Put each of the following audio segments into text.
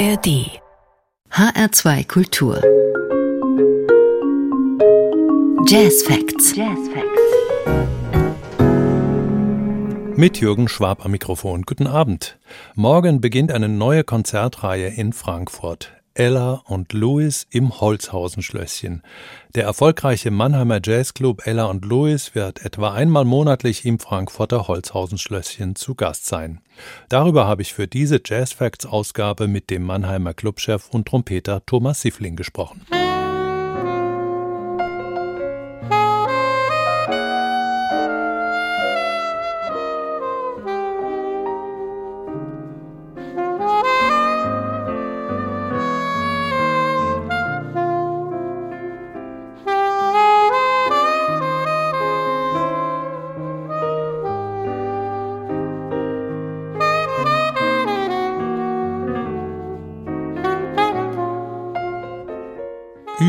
ARD HR2 Kultur Jazz Facts. Jazz Facts. Mit Jürgen Schwab am Mikrofon. Guten Abend. Morgen beginnt eine neue Konzertreihe in Frankfurt. Ella und Louis im Holzhausen-Schlösschen. Der erfolgreiche Mannheimer Jazzclub Ella und Louis wird etwa einmal monatlich im Frankfurter Holzhausen-Schlösschen zu Gast sein. Darüber habe ich für diese Jazz Facts Ausgabe mit dem Mannheimer Clubchef und Trompeter Thomas Siffling gesprochen.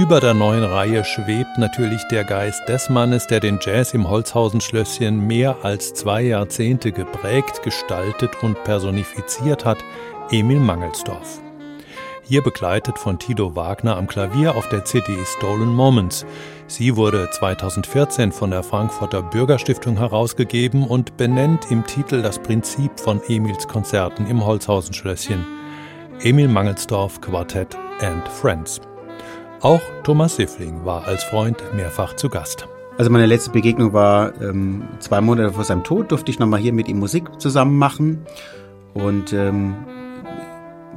Über der neuen Reihe schwebt natürlich der Geist des Mannes, der den Jazz im Holzhausen-Schlösschen mehr als zwei Jahrzehnte geprägt, gestaltet und personifiziert hat, Emil Mangelsdorf. Hier begleitet von Tito Wagner am Klavier auf der CD Stolen Moments. Sie wurde 2014 von der Frankfurter Bürgerstiftung herausgegeben und benennt im Titel das Prinzip von Emils Konzerten im Holzhausen-Schlösschen. Emil Mangelsdorf Quartett and Friends. Auch Thomas Siffling war als Freund mehrfach zu Gast. Also meine letzte Begegnung war ähm, zwei Monate vor seinem Tod, durfte ich nochmal hier mit ihm Musik zusammen machen. Und ähm,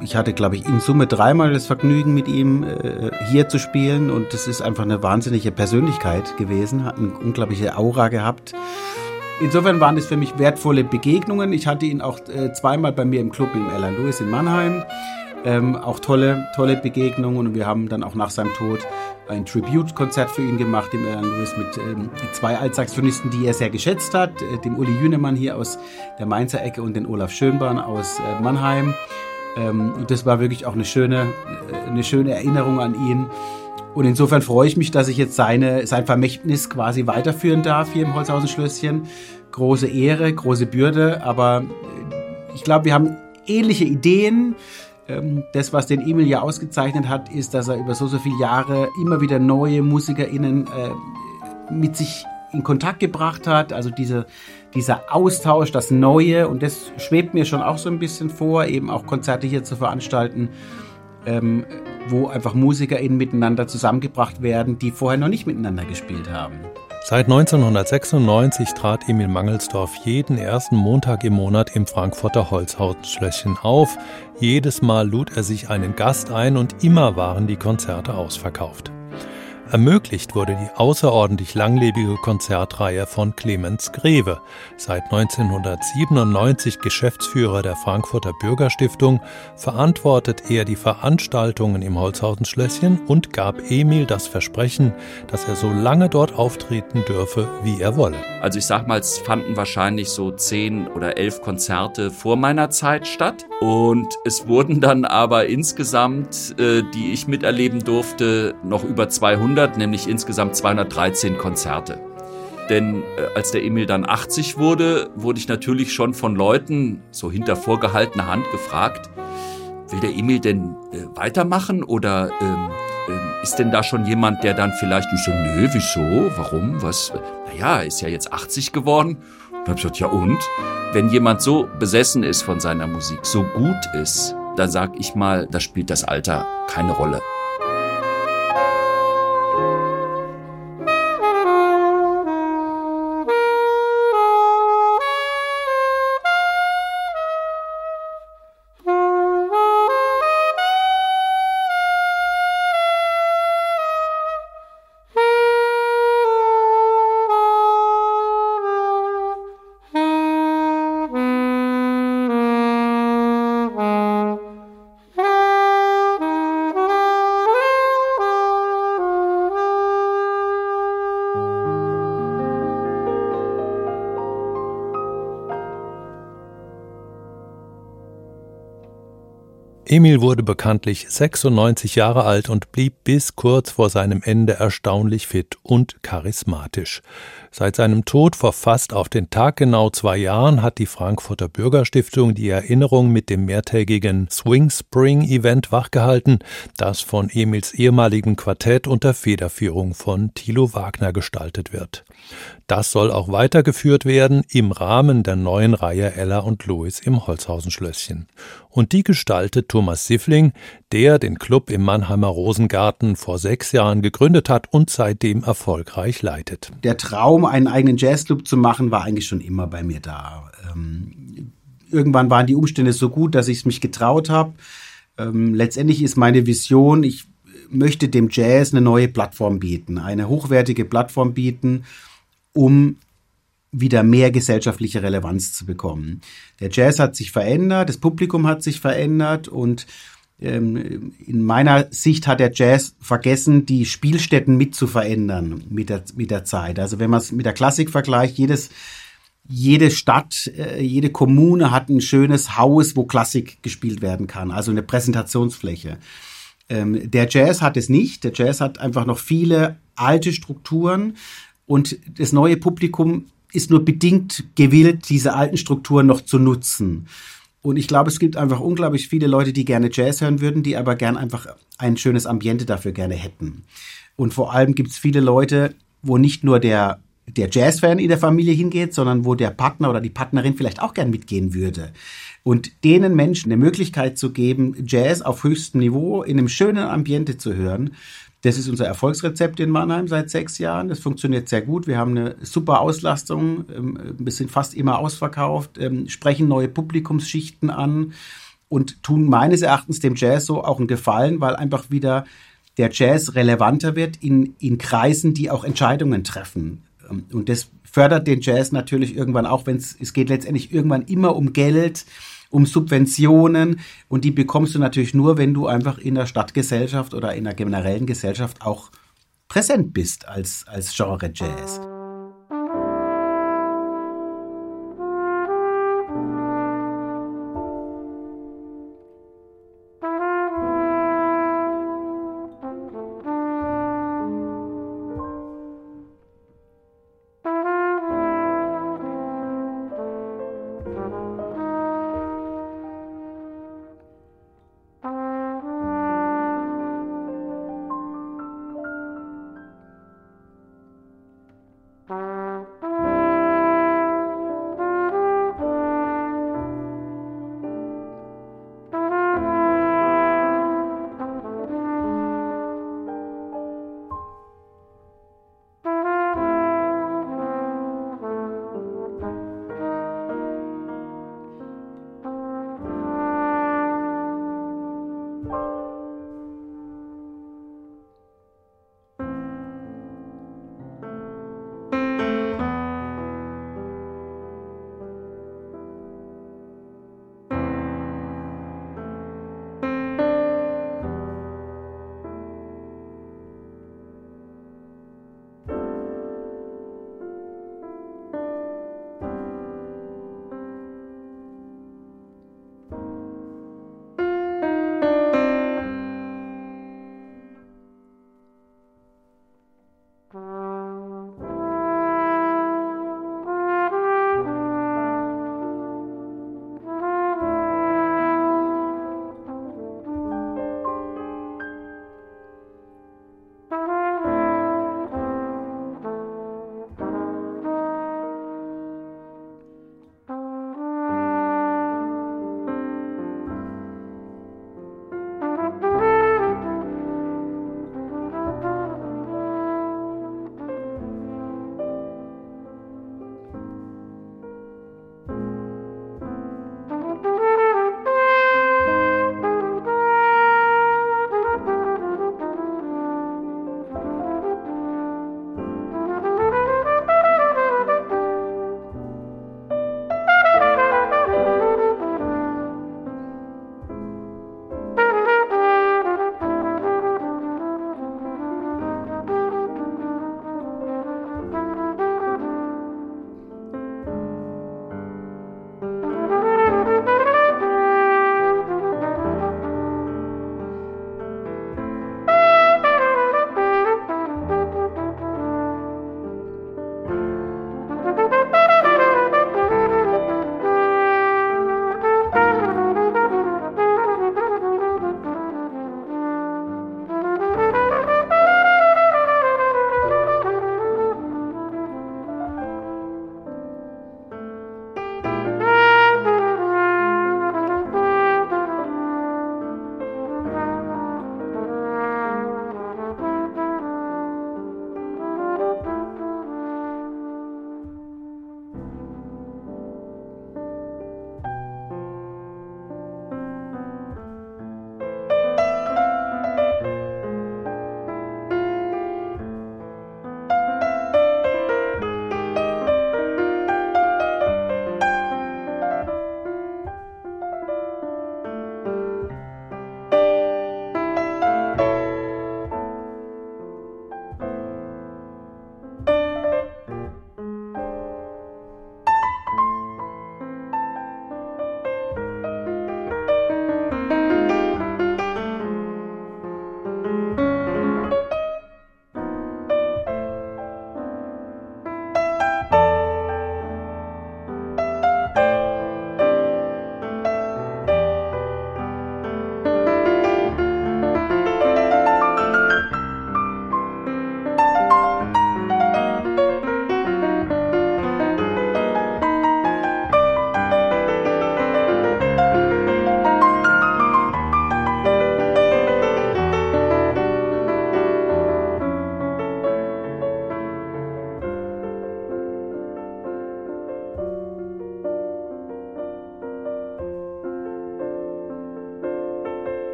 ich hatte, glaube ich, in Summe dreimal das Vergnügen, mit ihm äh, hier zu spielen. Und das ist einfach eine wahnsinnige Persönlichkeit gewesen, hat eine unglaubliche Aura gehabt. Insofern waren es für mich wertvolle Begegnungen. Ich hatte ihn auch äh, zweimal bei mir im Club im Alan Lewis in Mannheim. Ähm, auch tolle, tolle Begegnungen und wir haben dann auch nach seinem Tod ein Tribute-Konzert für ihn gemacht, dem Erland Lewis mit ähm, zwei Altsaxophonisten, die er sehr geschätzt hat, äh, dem Uli Jünemann hier aus der Mainzer Ecke und den Olaf Schönborn aus äh, Mannheim. Ähm, und das war wirklich auch eine schöne, äh, eine schöne Erinnerung an ihn. Und insofern freue ich mich, dass ich jetzt seine, sein Vermächtnis quasi weiterführen darf hier im Holzhausen-Schlösschen. Große Ehre, große Bürde, aber äh, ich glaube, wir haben ähnliche Ideen. Ähm, das, was den Emil ja ausgezeichnet hat, ist, dass er über so, so viele Jahre immer wieder neue MusikerInnen äh, mit sich in Kontakt gebracht hat. Also diese, dieser Austausch, das Neue. Und das schwebt mir schon auch so ein bisschen vor, eben auch Konzerte hier zu veranstalten, ähm, wo einfach MusikerInnen miteinander zusammengebracht werden, die vorher noch nicht miteinander gespielt haben. Seit 1996 trat Emil Mangelsdorf jeden ersten Montag im Monat im Frankfurter Holzhausenschlösschen auf. Jedes Mal lud er sich einen Gast ein und immer waren die Konzerte ausverkauft. Ermöglicht wurde die außerordentlich langlebige Konzertreihe von Clemens Greve, seit 1997 Geschäftsführer der Frankfurter Bürgerstiftung, verantwortet er die Veranstaltungen im Holzhausen-Schlösschen und gab Emil das Versprechen, dass er so lange dort auftreten dürfe, wie er wolle. Also ich sag mal, es fanden wahrscheinlich so zehn oder elf Konzerte vor meiner Zeit statt und es wurden dann aber insgesamt, äh, die ich miterleben durfte, noch über 200 100, nämlich insgesamt 213 Konzerte. Denn äh, als der Emil dann 80 wurde, wurde ich natürlich schon von Leuten so hinter vorgehaltener Hand gefragt, will der Emil denn äh, weitermachen oder ähm, äh, ist denn da schon jemand, der dann vielleicht, ich so, nö, wieso, warum, was, naja, ist ja jetzt 80 geworden. Und hab ich gesagt, ja und? Wenn jemand so besessen ist von seiner Musik, so gut ist, dann sag ich mal, da spielt das Alter keine Rolle. Emil wurde bekanntlich 96 Jahre alt und blieb bis kurz vor seinem Ende erstaunlich fit und charismatisch. Seit seinem Tod vor fast auf den Tag genau zwei Jahren hat die Frankfurter Bürgerstiftung die Erinnerung mit dem mehrtägigen Swing Spring Event wachgehalten, das von Emils ehemaligem Quartett unter Federführung von Thilo Wagner gestaltet wird. Das soll auch weitergeführt werden im Rahmen der neuen Reihe Ella und Louis im Holzhausen-Schlösschen. Und die gestaltet Thomas Siffling, der den Club im Mannheimer Rosengarten vor sechs Jahren gegründet hat und seitdem erfolgreich leitet. Der Traum, einen eigenen Jazzclub zu machen, war eigentlich schon immer bei mir da. Ähm, irgendwann waren die Umstände so gut, dass ich es mich getraut habe. Ähm, letztendlich ist meine Vision, ich möchte dem Jazz eine neue Plattform bieten, eine hochwertige Plattform bieten, um wieder mehr gesellschaftliche Relevanz zu bekommen. Der Jazz hat sich verändert, das Publikum hat sich verändert und ähm, in meiner Sicht hat der Jazz vergessen, die Spielstätten mit zu verändern mit der, mit der Zeit. Also wenn man es mit der Klassik vergleicht, jedes, jede Stadt, äh, jede Kommune hat ein schönes Haus, wo Klassik gespielt werden kann, also eine Präsentationsfläche. Ähm, der Jazz hat es nicht. Der Jazz hat einfach noch viele alte Strukturen und das neue Publikum ist nur bedingt gewillt, diese alten Strukturen noch zu nutzen. Und ich glaube, es gibt einfach unglaublich viele Leute, die gerne Jazz hören würden, die aber gern einfach ein schönes Ambiente dafür gerne hätten. Und vor allem gibt es viele Leute, wo nicht nur der, der Jazz-Fan in der Familie hingeht, sondern wo der Partner oder die Partnerin vielleicht auch gern mitgehen würde. Und denen Menschen eine Möglichkeit zu geben, Jazz auf höchstem Niveau in einem schönen Ambiente zu hören, das ist unser Erfolgsrezept in Mannheim seit sechs Jahren. Das funktioniert sehr gut. Wir haben eine super Auslastung. Ähm, wir sind fast immer ausverkauft, ähm, sprechen neue Publikumsschichten an und tun meines Erachtens dem Jazz so auch einen Gefallen, weil einfach wieder der Jazz relevanter wird in, in Kreisen, die auch Entscheidungen treffen. Ähm, und das fördert den Jazz natürlich irgendwann auch, wenn es, es geht letztendlich irgendwann immer um Geld, um Subventionen und die bekommst du natürlich nur, wenn du einfach in der Stadtgesellschaft oder in der generellen Gesellschaft auch präsent bist als, als Genre Jazz.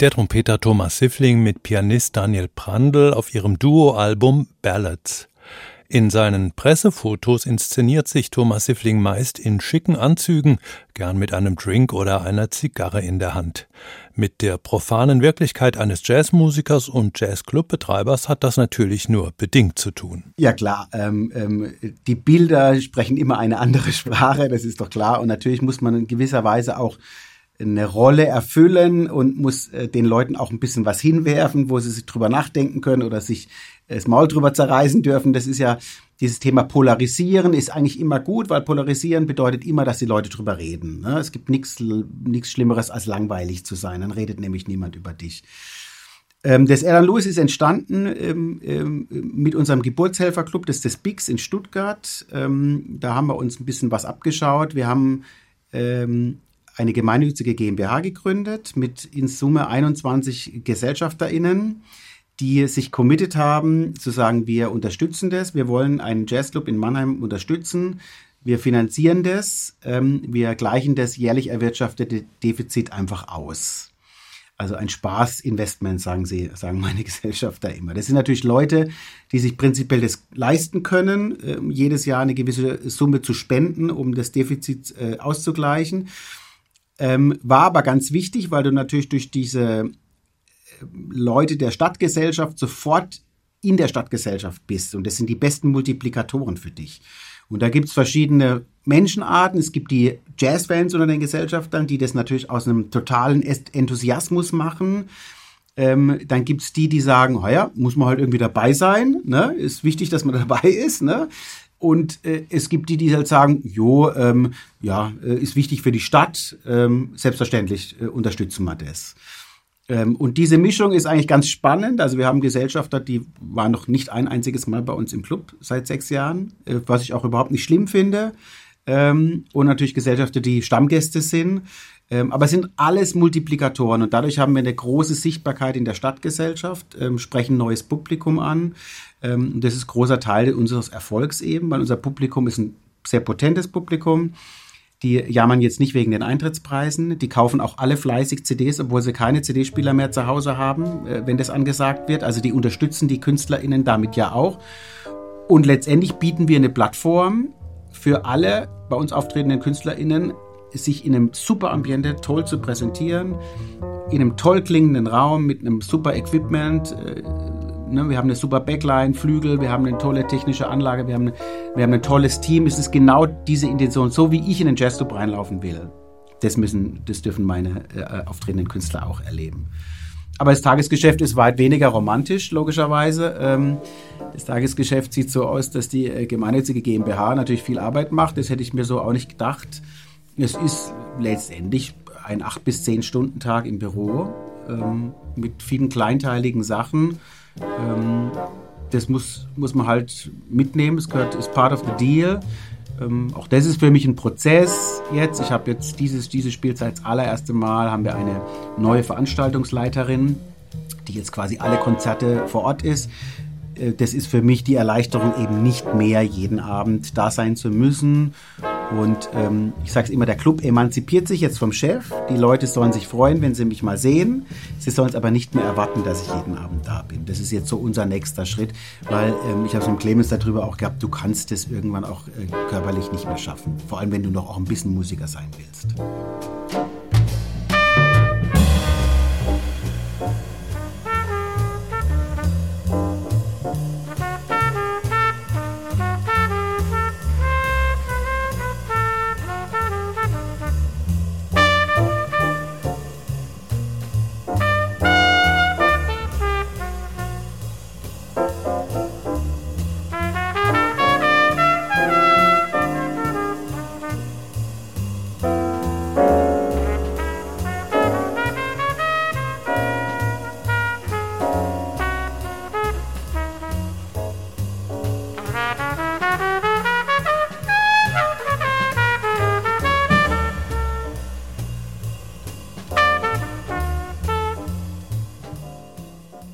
Der Trompeter Thomas Siffling mit Pianist Daniel Prandl auf ihrem Duo-Album Ballads. In seinen Pressefotos inszeniert sich Thomas Siffling meist in schicken Anzügen, gern mit einem Drink oder einer Zigarre in der Hand. Mit der profanen Wirklichkeit eines Jazzmusikers und Jazzclubbetreibers hat das natürlich nur bedingt zu tun. Ja klar, ähm, ähm, die Bilder sprechen immer eine andere Sprache, das ist doch klar. Und natürlich muss man in gewisser Weise auch eine Rolle erfüllen und muss äh, den Leuten auch ein bisschen was hinwerfen, wo sie sich drüber nachdenken können oder sich das Maul drüber zerreißen dürfen. Das ist ja dieses Thema Polarisieren ist eigentlich immer gut, weil Polarisieren bedeutet immer, dass die Leute drüber reden. Ne? Es gibt nichts nichts Schlimmeres als langweilig zu sein. Dann redet nämlich niemand über dich. Ähm, das Alan Lewis ist entstanden ähm, ähm, mit unserem Geburtshelferclub, das ist das BIX in Stuttgart. Ähm, da haben wir uns ein bisschen was abgeschaut. Wir haben ähm, eine gemeinnützige GmbH gegründet mit in Summe 21 GesellschafterInnen, die sich committed haben, zu sagen, wir unterstützen das, wir wollen einen Jazzclub in Mannheim unterstützen, wir finanzieren das, ähm, wir gleichen das jährlich erwirtschaftete Defizit einfach aus. Also ein Spaßinvestment, sagen sie, sagen meine Gesellschafter immer. Das sind natürlich Leute, die sich prinzipiell das leisten können, äh, jedes Jahr eine gewisse Summe zu spenden, um das Defizit äh, auszugleichen. Ähm, war aber ganz wichtig, weil du natürlich durch diese äh, Leute der Stadtgesellschaft sofort in der Stadtgesellschaft bist. Und das sind die besten Multiplikatoren für dich. Und da gibt's verschiedene Menschenarten. Es gibt die Jazzfans unter den Gesellschaftern, die das natürlich aus einem totalen Enthusiasmus machen. Ähm, dann gibt's die, die sagen, ja, muss man halt irgendwie dabei sein. Ne? Ist wichtig, dass man dabei ist. Ne? Und äh, es gibt die, die halt sagen, jo, ähm, ja, äh, ist wichtig für die Stadt, ähm, selbstverständlich äh, unterstützen wir das. Ähm, und diese Mischung ist eigentlich ganz spannend. Also wir haben Gesellschafter, die waren noch nicht ein einziges Mal bei uns im Club seit sechs Jahren, äh, was ich auch überhaupt nicht schlimm finde. Ähm, und natürlich Gesellschafter, die Stammgäste sind. Ähm, aber es sind alles Multiplikatoren und dadurch haben wir eine große Sichtbarkeit in der Stadtgesellschaft, ähm, sprechen neues Publikum an. Ähm, das ist großer Teil unseres Erfolgs eben, weil unser Publikum ist ein sehr potentes Publikum. Die jammern jetzt nicht wegen den Eintrittspreisen. Die kaufen auch alle fleißig CDs, obwohl sie keine CD-Spieler mehr zu Hause haben, äh, wenn das angesagt wird. Also die unterstützen die KünstlerInnen damit ja auch. Und letztendlich bieten wir eine Plattform für alle bei uns auftretenden KünstlerInnen, sich in einem super Ambiente toll zu präsentieren, in einem toll klingenden Raum mit einem super Equipment. Äh, ne, wir haben eine super Backline, Flügel, wir haben eine tolle technische Anlage, wir haben, wir haben ein tolles Team. Es ist genau diese Intention, so wie ich in den Jazzclub reinlaufen will. Das müssen, das dürfen meine äh, auftretenden Künstler auch erleben. Aber das Tagesgeschäft ist weit weniger romantisch, logischerweise. Ähm, das Tagesgeschäft sieht so aus, dass die äh, gemeinnützige GmbH natürlich viel Arbeit macht. Das hätte ich mir so auch nicht gedacht. Es ist letztendlich ein acht bis zehn Stunden Tag im Büro ähm, mit vielen kleinteiligen Sachen. Ähm, das muss, muss man halt mitnehmen. Es gehört, ist part of the deal. Ähm, auch das ist für mich ein Prozess jetzt. Ich habe jetzt dieses, diese Spielzeit das allererste Mal haben wir eine neue Veranstaltungsleiterin, die jetzt quasi alle Konzerte vor Ort ist. Äh, das ist für mich die Erleichterung, eben nicht mehr jeden Abend da sein zu müssen. Und ähm, ich sage es immer, der Club emanzipiert sich jetzt vom Chef. Die Leute sollen sich freuen, wenn sie mich mal sehen. Sie sollen es aber nicht mehr erwarten, dass ich jeden Abend da bin. Das ist jetzt so unser nächster Schritt, weil ähm, ich habe es mit Clemens darüber auch gehabt, du kannst es irgendwann auch äh, körperlich nicht mehr schaffen. Vor allem, wenn du noch auch ein bisschen Musiker sein willst.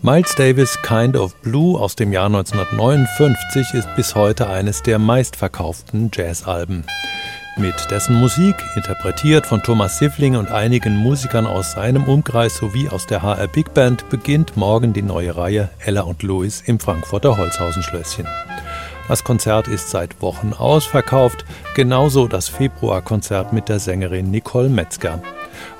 Miles Davis Kind of Blue aus dem Jahr 1959 ist bis heute eines der meistverkauften Jazzalben. Mit dessen Musik, interpretiert von Thomas Siffling und einigen Musikern aus seinem Umkreis sowie aus der HR Big Band, beginnt morgen die neue Reihe Ella und Louis im Frankfurter Holzhausenschlösschen. Das Konzert ist seit Wochen ausverkauft, genauso das Februarkonzert mit der Sängerin Nicole Metzger.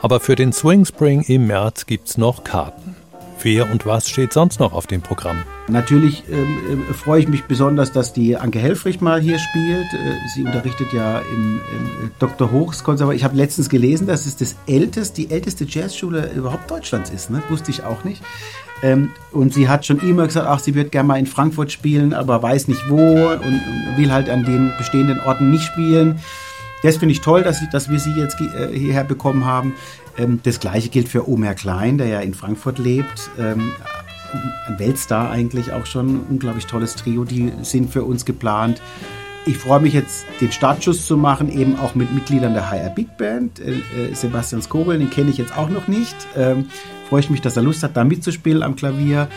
Aber für den Swing Spring im März gibt's noch Karten. Wer und was steht sonst noch auf dem Programm? Natürlich ähm, äh, freue ich mich besonders, dass die Anke Helfrich mal hier spielt. Äh, sie unterrichtet ja im, im Dr. Hochs Konservatorium. Ich habe letztens gelesen, dass es das älteste, die älteste Jazzschule überhaupt Deutschlands ist. Ne? Wusste ich auch nicht. Ähm, und sie hat schon immer gesagt, ach, sie wird gerne mal in Frankfurt spielen, aber weiß nicht wo und, und will halt an den bestehenden Orten nicht spielen. Das finde ich toll, dass, ich, dass wir sie jetzt äh, hierher bekommen haben. Ähm, das gleiche gilt für Omer Klein, der ja in Frankfurt lebt. Ähm, ein Weltstar eigentlich auch schon. Unglaublich tolles Trio, die sind für uns geplant. Ich freue mich jetzt, den Startschuss zu machen, eben auch mit Mitgliedern der HR Big Band. Äh, äh, Sebastian Skobel, den kenne ich jetzt auch noch nicht. Ähm, freue ich mich, dass er Lust hat, da mitzuspielen am Klavier.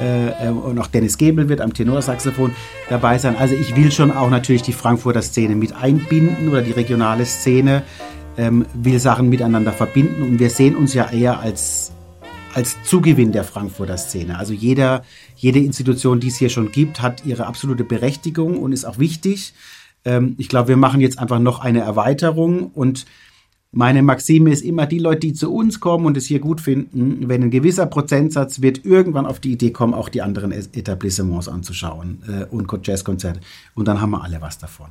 Äh, und auch Dennis Gebel wird am Tenorsaxophon dabei sein. Also ich will schon auch natürlich die Frankfurter Szene mit einbinden oder die regionale Szene ähm, will Sachen miteinander verbinden und wir sehen uns ja eher als, als Zugewinn der Frankfurter Szene. Also jeder, jede Institution, die es hier schon gibt, hat ihre absolute Berechtigung und ist auch wichtig. Ähm, ich glaube, wir machen jetzt einfach noch eine Erweiterung und meine Maxime ist immer, die Leute, die zu uns kommen und es hier gut finden, wenn ein gewisser Prozentsatz wird irgendwann auf die Idee kommen, auch die anderen Etablissements anzuschauen äh, und Jazzkonzerte. Und dann haben wir alle was davon.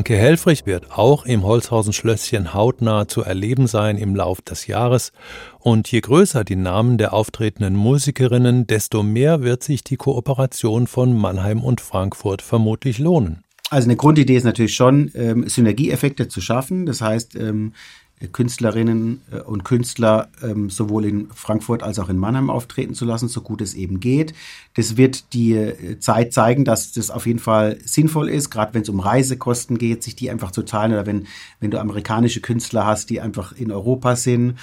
Anke Helfrich wird auch im Holzhausen Schlösschen hautnah zu erleben sein im Lauf des Jahres. Und je größer die Namen der auftretenden Musikerinnen, desto mehr wird sich die Kooperation von Mannheim und Frankfurt vermutlich lohnen. Also eine Grundidee ist natürlich schon, ähm, Synergieeffekte zu schaffen. Das heißt, ähm, Künstlerinnen äh, und Künstler ähm, sowohl in Frankfurt als auch in Mannheim auftreten zu lassen, so gut es eben geht. Das wird die äh, Zeit zeigen, dass das auf jeden Fall sinnvoll ist, gerade wenn es um Reisekosten geht, sich die einfach zu teilen oder wenn, wenn du amerikanische Künstler hast, die einfach in Europa sind.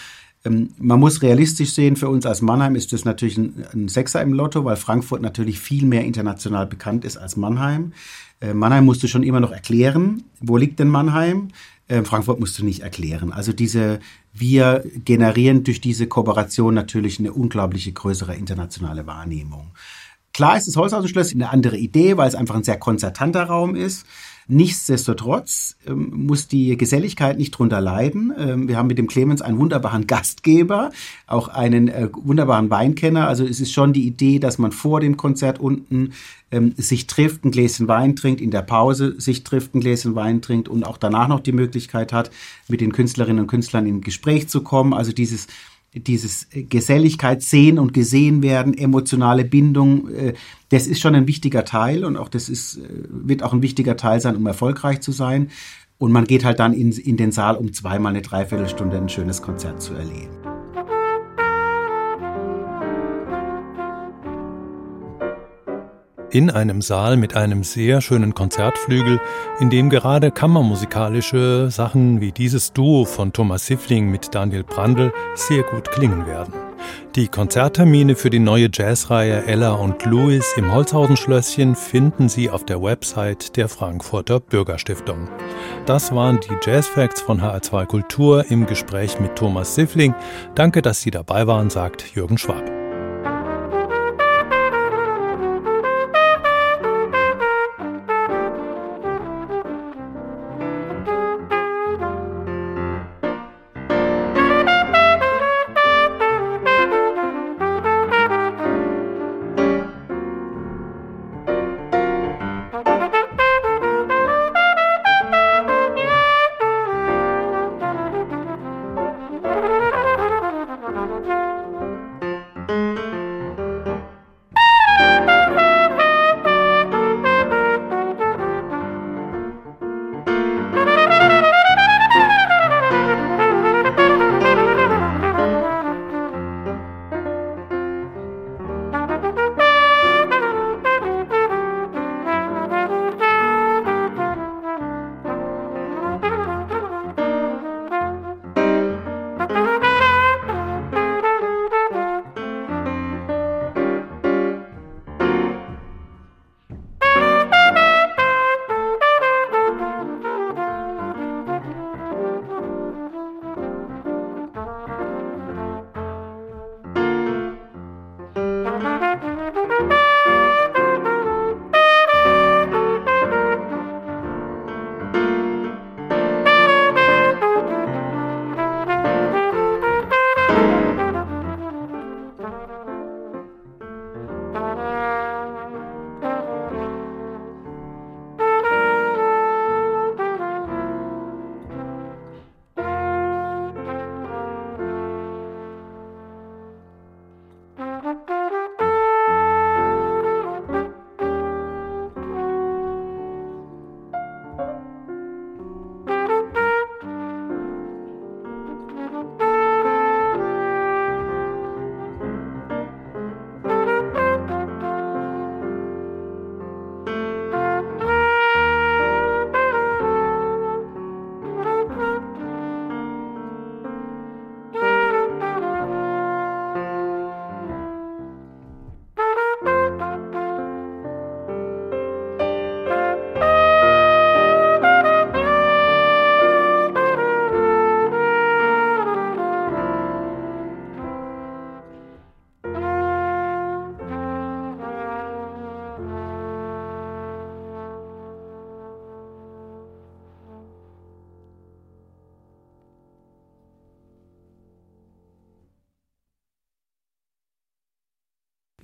Ähm, man muss realistisch sehen, für uns als Mannheim ist das natürlich ein, ein Sechser im Lotto, weil Frankfurt natürlich viel mehr international bekannt ist als Mannheim. Äh, Mannheim musst du schon immer noch erklären, wo liegt denn Mannheim? Äh, Frankfurt musst du nicht erklären. Also diese, wir generieren durch diese Kooperation natürlich eine unglaubliche größere internationale Wahrnehmung. Klar ist das Holzhausen-Schloss eine andere Idee, weil es einfach ein sehr konzertanter Raum ist. Nichtsdestotrotz ähm, muss die Geselligkeit nicht drunter leiden. Ähm, wir haben mit dem Clemens einen wunderbaren Gastgeber, auch einen äh, wunderbaren Weinkenner. Also es ist schon die Idee, dass man vor dem Konzert unten ähm, sich trifft, ein Gläschen Wein trinkt, in der Pause sich trifft, ein Gläschen Wein trinkt und auch danach noch die Möglichkeit hat, mit den Künstlerinnen und Künstlern in Gespräch zu kommen. Also dieses dieses Geselligkeit sehen und gesehen werden, emotionale Bindung, äh, das ist schon ein wichtiger Teil und auch das ist, äh, wird auch ein wichtiger Teil sein, um erfolgreich zu sein. Und man geht halt dann in, in den Saal, um zweimal eine Dreiviertelstunde ein schönes Konzert zu erleben. In einem Saal mit einem sehr schönen Konzertflügel, in dem gerade kammermusikalische Sachen wie dieses Duo von Thomas Siffling mit Daniel Brandl sehr gut klingen werden. Die Konzerttermine für die neue Jazzreihe Ella und Louis im Holzhausen-Schlösschen finden Sie auf der Website der Frankfurter Bürgerstiftung. Das waren die Jazz Facts von HR2 Kultur im Gespräch mit Thomas Siffling. Danke, dass Sie dabei waren, sagt Jürgen Schwab.